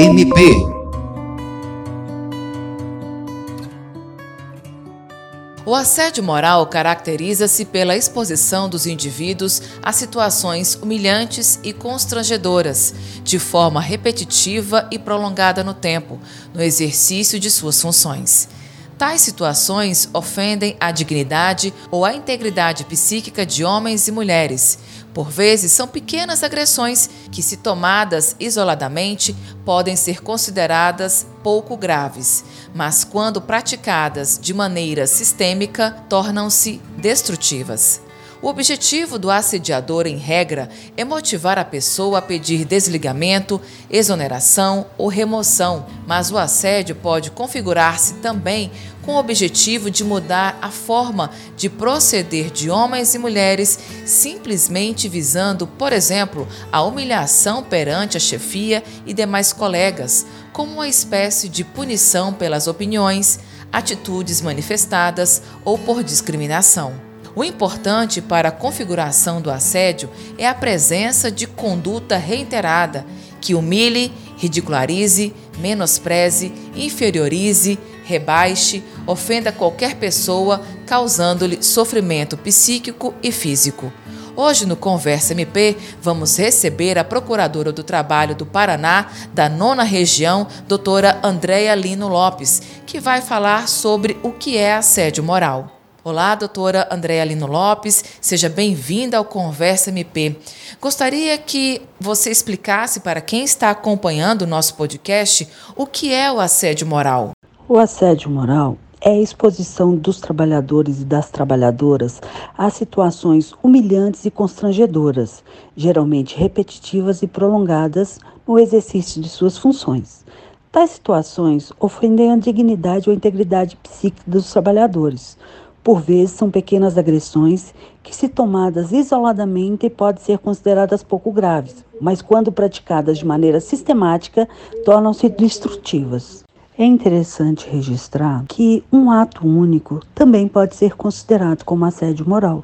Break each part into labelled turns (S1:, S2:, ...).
S1: MP.
S2: O assédio moral caracteriza-se pela exposição dos indivíduos a situações humilhantes e constrangedoras, de forma repetitiva e prolongada no tempo, no exercício de suas funções. Tais situações ofendem a dignidade ou a integridade psíquica de homens e mulheres por vezes, são pequenas agressões que, se tomadas isoladamente, podem ser consideradas pouco graves, mas quando praticadas de maneira sistêmica, tornam-se destrutivas. O objetivo do assediador, em regra, é motivar a pessoa a pedir desligamento, exoneração ou remoção, mas o assédio pode configurar-se também com o objetivo de mudar a forma de proceder de homens e mulheres, simplesmente visando, por exemplo, a humilhação perante a chefia e demais colegas, como uma espécie de punição pelas opiniões, atitudes manifestadas ou por discriminação. O importante para a configuração do assédio é a presença de conduta reiterada que humilhe, ridicularize, menospreze, inferiorize, rebaixe, ofenda qualquer pessoa, causando-lhe sofrimento psíquico e físico. Hoje no Conversa MP vamos receber a Procuradora do Trabalho do Paraná, da nona região, doutora Andréia Lino Lopes, que vai falar sobre o que é assédio moral. Olá, doutora Andréa Lino Lopes, seja bem-vinda ao Conversa MP. Gostaria que você explicasse para quem está acompanhando o nosso podcast o que é o assédio moral.
S3: O assédio moral é a exposição dos trabalhadores e das trabalhadoras a situações humilhantes e constrangedoras, geralmente repetitivas e prolongadas no exercício de suas funções. Tais situações ofendem a dignidade ou a integridade psíquica dos trabalhadores por vezes, são pequenas agressões que, se tomadas isoladamente, podem ser consideradas pouco graves, mas quando praticadas de maneira sistemática, tornam-se destrutivas. É interessante registrar que um ato único também pode ser considerado como assédio moral,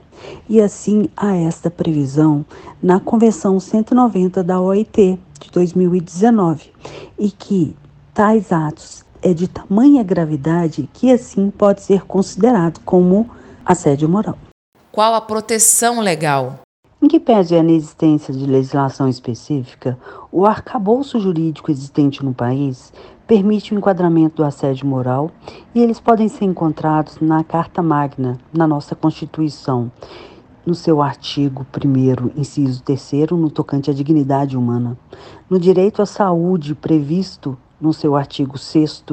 S3: e assim há esta previsão na Convenção 190 da OIT de 2019, e que tais atos é de tamanha gravidade que assim pode ser considerado como assédio moral.
S2: Qual a proteção legal?
S3: Em que pese a inexistência de legislação específica, o arcabouço jurídico existente no país permite o enquadramento do assédio moral e eles podem ser encontrados na Carta Magna, na nossa Constituição, no seu artigo 1, inciso 3, no tocante à dignidade humana, no direito à saúde previsto no seu artigo 6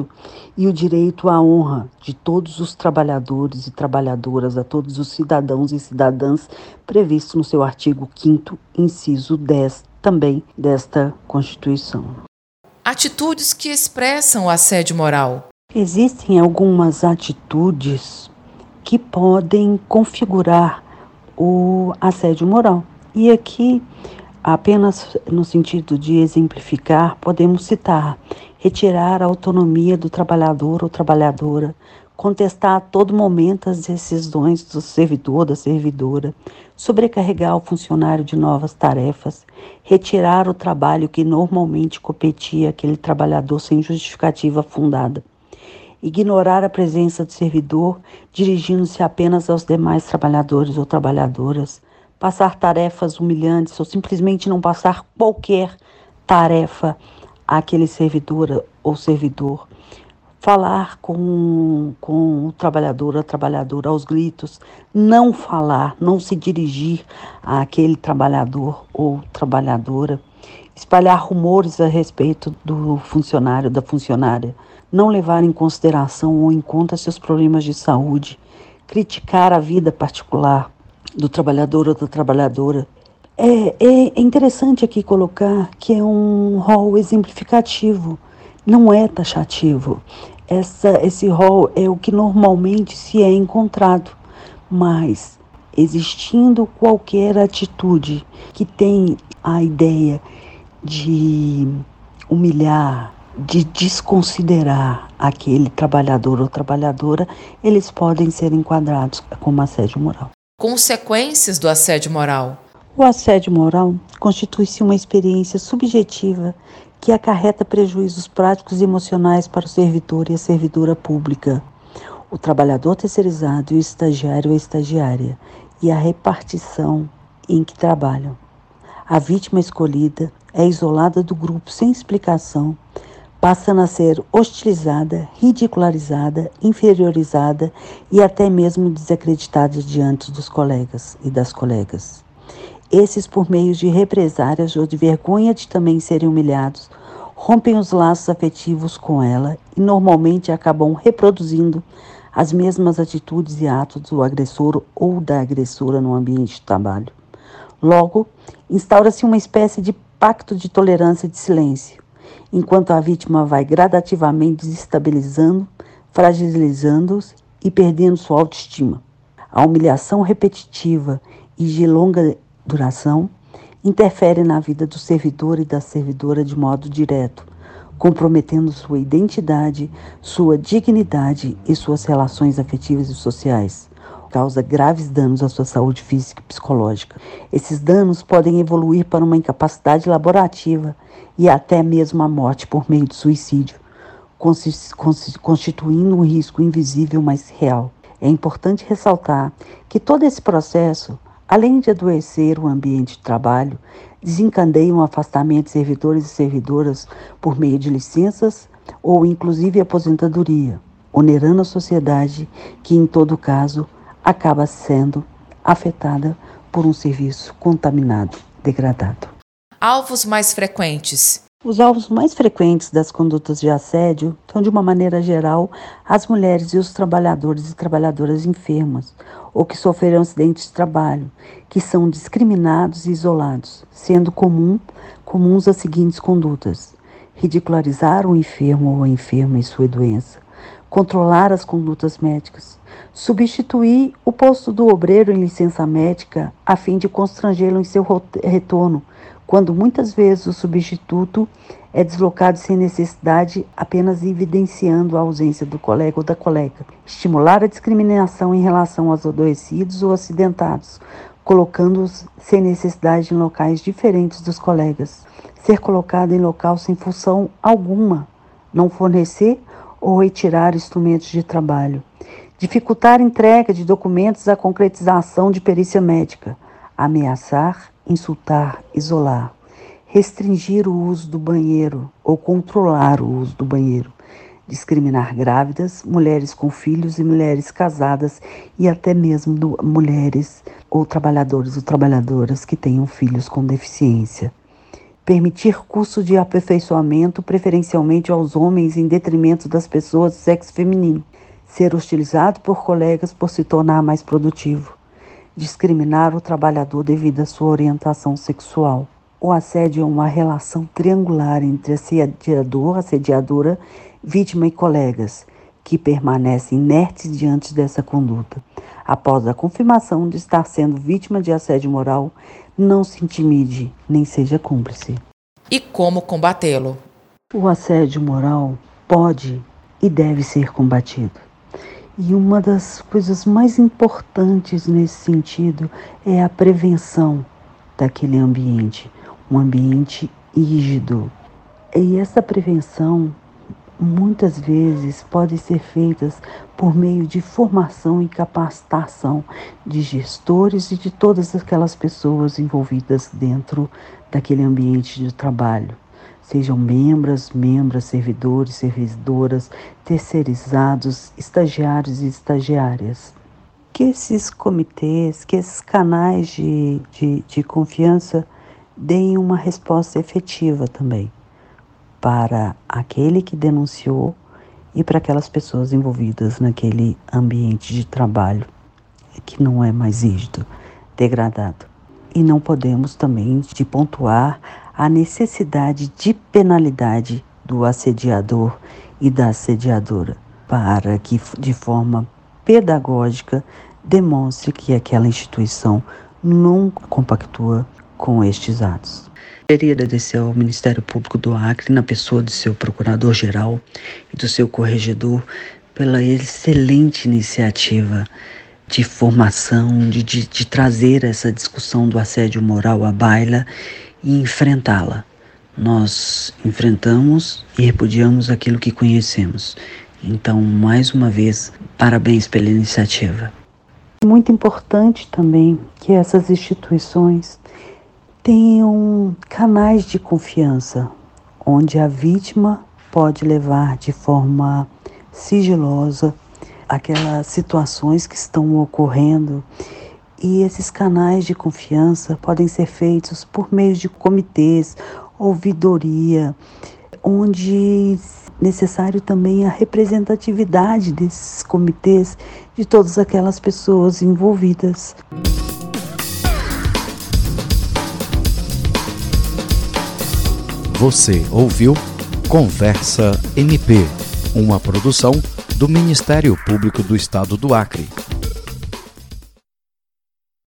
S3: e o direito à honra de todos os trabalhadores e trabalhadoras, a todos os cidadãos e cidadãs, previsto no seu artigo 5 inciso 10 também desta Constituição.
S2: Atitudes que expressam o assédio moral.
S3: Existem algumas atitudes que podem configurar o assédio moral. E aqui Apenas no sentido de exemplificar, podemos citar retirar a autonomia do trabalhador ou trabalhadora, contestar a todo momento as decisões do servidor, da servidora, sobrecarregar o funcionário de novas tarefas, retirar o trabalho que normalmente competia aquele trabalhador sem justificativa fundada, ignorar a presença do servidor, dirigindo-se apenas aos demais trabalhadores ou trabalhadoras, passar tarefas humilhantes ou simplesmente não passar qualquer tarefa àquele servidor ou servidor. Falar com, com o trabalhador, a trabalhadora aos gritos, não falar, não se dirigir àquele trabalhador ou trabalhadora, espalhar rumores a respeito do funcionário, da funcionária, não levar em consideração ou em conta seus problemas de saúde, criticar a vida particular, do trabalhador ou da trabalhadora. É, é interessante aqui colocar que é um rol exemplificativo, não é taxativo. Essa, esse rol é o que normalmente se é encontrado, mas existindo qualquer atitude que tem a ideia de humilhar, de desconsiderar aquele trabalhador ou trabalhadora, eles podem ser enquadrados como assédio moral.
S2: Consequências do assédio moral.
S3: O assédio moral constitui-se uma experiência subjetiva que acarreta prejuízos práticos e emocionais para o servidor e a servidora pública, o trabalhador terceirizado e o estagiário ou estagiária, e a repartição em que trabalham. A vítima escolhida é isolada do grupo sem explicação, passando a ser hostilizada, ridicularizada, inferiorizada e até mesmo desacreditada diante dos colegas e das colegas. Esses, por meio de represárias ou de vergonha de também serem humilhados, rompem os laços afetivos com ela e normalmente acabam reproduzindo as mesmas atitudes e atos do agressor ou da agressora no ambiente de trabalho. Logo, instaura-se uma espécie de pacto de tolerância de silêncio, enquanto a vítima vai gradativamente desestabilizando, fragilizando-os e perdendo sua autoestima. A humilhação repetitiva e de longa duração interfere na vida do servidor e da servidora de modo direto, comprometendo sua identidade, sua dignidade e suas relações afetivas e sociais. Causa graves danos à sua saúde física e psicológica. Esses danos podem evoluir para uma incapacidade laborativa e até mesmo a morte por meio de suicídio, constituindo um risco invisível, mas real. É importante ressaltar que todo esse processo, além de adoecer o ambiente de trabalho, desencadeiam o afastamento de servidores e servidoras por meio de licenças ou inclusive aposentadoria, onerando a sociedade que, em todo caso, acaba sendo afetada por um serviço contaminado, degradado.
S2: Alvos mais frequentes.
S3: Os alvos mais frequentes das condutas de assédio são, de uma maneira geral, as mulheres e os trabalhadores e trabalhadoras enfermas ou que sofreram acidentes de trabalho, que são discriminados e isolados, sendo comum, comuns as seguintes condutas: ridicularizar o enfermo ou a enferma e sua doença, controlar as condutas médicas, substituir o posto do obreiro em licença médica a fim de constrangê-lo em seu retorno, quando muitas vezes o substituto é deslocado sem necessidade, apenas evidenciando a ausência do colega ou da colega. Estimular a discriminação em relação aos adoecidos ou acidentados, colocando-os sem necessidade em locais diferentes dos colegas. Ser colocado em local sem função alguma. Não fornecer ou retirar instrumentos de trabalho. Dificultar entrega de documentos à concretização de perícia médica. Ameaçar, insultar, isolar restringir o uso do banheiro ou controlar o uso do banheiro, discriminar grávidas, mulheres com filhos e mulheres casadas e até mesmo mulheres ou trabalhadores ou trabalhadoras que tenham filhos com deficiência. Permitir curso de aperfeiçoamento preferencialmente aos homens em detrimento das pessoas do sexo feminino. Ser hostilizado por colegas por se tornar mais produtivo. Discriminar o trabalhador devido à sua orientação sexual o assédio é uma relação triangular entre assediador, assediadora, vítima e colegas, que permanecem inertes diante dessa conduta. Após a confirmação de estar sendo vítima de assédio moral, não se intimide nem seja cúmplice.
S2: E como combatê-lo?
S3: O assédio moral pode e deve ser combatido. E uma das coisas mais importantes nesse sentido é a prevenção daquele ambiente um ambiente rígido. E essa prevenção muitas vezes pode ser feita por meio de formação e capacitação de gestores e de todas aquelas pessoas envolvidas dentro daquele ambiente de trabalho. Sejam membros, membras, servidores, servidoras, terceirizados, estagiários e estagiárias. Que esses comitês, que esses canais de, de, de confiança deem uma resposta efetiva também para aquele que denunciou e para aquelas pessoas envolvidas naquele ambiente de trabalho que não é mais rígido, degradado. E não podemos também de pontuar a necessidade de penalidade do assediador e da assediadora, para que de forma pedagógica demonstre que aquela instituição não compactua com estes atos. Queria agradecer ao Ministério Público do Acre, na pessoa do seu procurador-geral e do seu corregedor, pela excelente iniciativa de formação, de, de, de trazer essa discussão do assédio moral à baila e enfrentá-la nós enfrentamos e repudiamos aquilo que conhecemos. Então, mais uma vez, parabéns pela iniciativa. Muito importante também que essas instituições tenham canais de confiança, onde a vítima pode levar de forma sigilosa aquelas situações que estão ocorrendo e esses canais de confiança podem ser feitos por meio de comitês, ouvidoria, onde necessário também a representatividade desses comitês de todas aquelas pessoas envolvidas.
S1: Você ouviu Conversa MP, uma produção do Ministério Público do Estado do Acre.